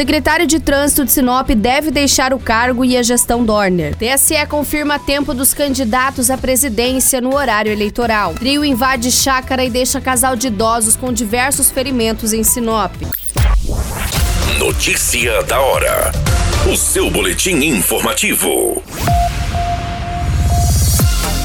Secretário de Trânsito de Sinop deve deixar o cargo e a gestão Dorner. TSE confirma tempo dos candidatos à presidência no horário eleitoral. Trio invade chácara e deixa casal de idosos com diversos ferimentos em Sinop. Notícia da hora. O seu boletim informativo.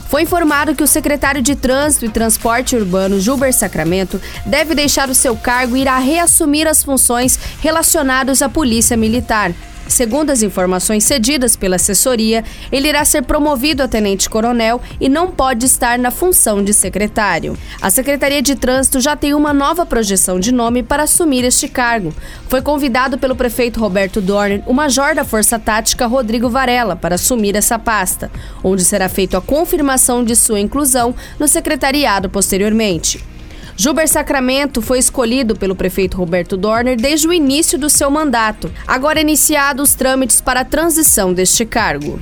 Foi informado que o secretário de Trânsito e Transporte Urbano, Gilber Sacramento, deve deixar o seu cargo e irá reassumir as funções relacionadas à Polícia Militar. Segundo as informações cedidas pela assessoria, ele irá ser promovido a tenente-coronel e não pode estar na função de secretário. A Secretaria de Trânsito já tem uma nova projeção de nome para assumir este cargo. Foi convidado pelo prefeito Roberto Dorner o major da Força Tática Rodrigo Varela para assumir essa pasta, onde será feita a confirmação de sua inclusão no secretariado posteriormente. Gilber Sacramento foi escolhido pelo prefeito Roberto Dorner desde o início do seu mandato. Agora iniciados os trâmites para a transição deste cargo.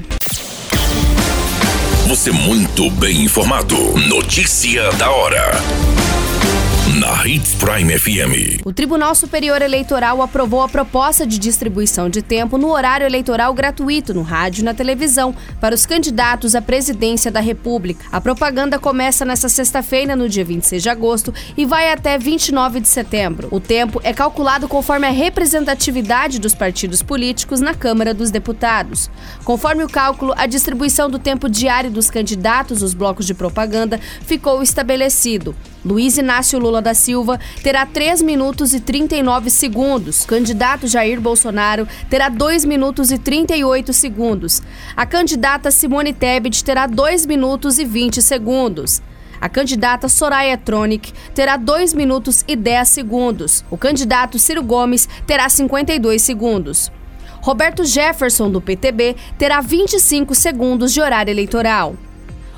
Você muito bem informado. Notícia da hora na Hits Prime FM. O Tribunal Superior Eleitoral aprovou a proposta de distribuição de tempo no horário eleitoral gratuito no rádio e na televisão para os candidatos à presidência da República. A propaganda começa nesta sexta-feira, no dia 26 de agosto, e vai até 29 de setembro. O tempo é calculado conforme a representatividade dos partidos políticos na Câmara dos Deputados. Conforme o cálculo, a distribuição do tempo diário dos candidatos os blocos de propaganda ficou estabelecido. Luiz Inácio Lula da Silva terá 3 minutos e 39 segundos. Candidato Jair Bolsonaro terá 2 minutos e 38 segundos. A candidata Simone Tebet terá 2 minutos e 20 segundos. A candidata Soraya Tronic terá 2 minutos e 10 segundos. O candidato Ciro Gomes terá 52 segundos. Roberto Jefferson, do PTB, terá 25 segundos de horário eleitoral.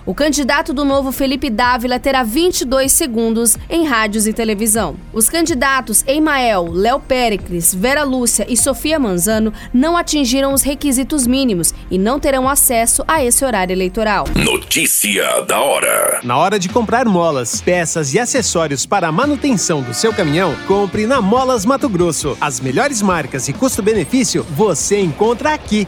O candidato do novo Felipe Dávila terá 22 segundos em rádios e televisão. Os candidatos Emael, Léo Péricles, Vera Lúcia e Sofia Manzano não atingiram os requisitos mínimos e não terão acesso a esse horário eleitoral. Notícia da hora. Na hora de comprar molas, peças e acessórios para a manutenção do seu caminhão, compre na Molas Mato Grosso. As melhores marcas e custo-benefício você encontra aqui.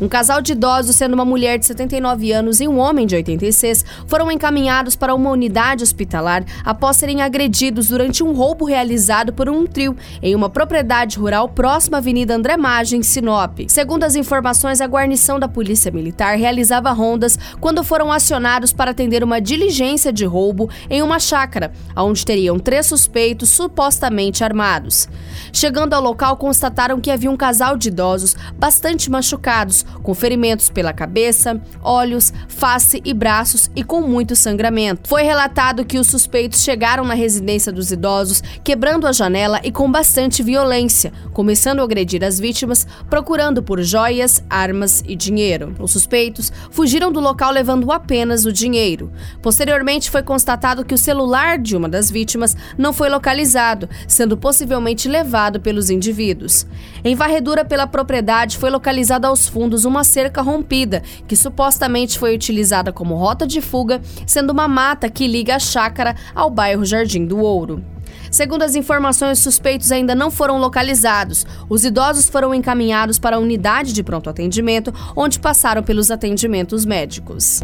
Um casal de idosos, sendo uma mulher de 79 anos e um homem de 86, foram encaminhados para uma unidade hospitalar após serem agredidos durante um roubo realizado por um trio em uma propriedade rural próxima à Avenida André Magem, Sinop. Segundo as informações, a guarnição da Polícia Militar realizava rondas quando foram acionados para atender uma diligência de roubo em uma chácara, onde teriam três suspeitos supostamente armados. Chegando ao local, constataram que havia um casal de idosos bastante machucados, com ferimentos pela cabeça, olhos, face e braços e com muito sangramento. Foi relatado que os suspeitos chegaram na residência dos idosos, quebrando a janela e com bastante violência, começando a agredir as vítimas, procurando por joias, armas e dinheiro. Os suspeitos fugiram do local levando apenas o dinheiro. Posteriormente, foi constatado que o celular de uma das vítimas não foi localizado, sendo possivelmente levado pelos indivíduos. Em varredura pela propriedade, foi localizada aos fundos uma cerca rompida, que supostamente foi utilizada como rota de fuga, sendo uma mata que liga a chácara ao bairro Jardim do Ouro. Segundo as informações, suspeitos ainda não foram localizados. Os idosos foram encaminhados para a unidade de pronto atendimento, onde passaram pelos atendimentos médicos.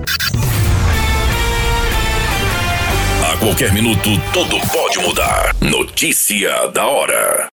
qualquer minuto, tudo pode mudar. Notícia da hora.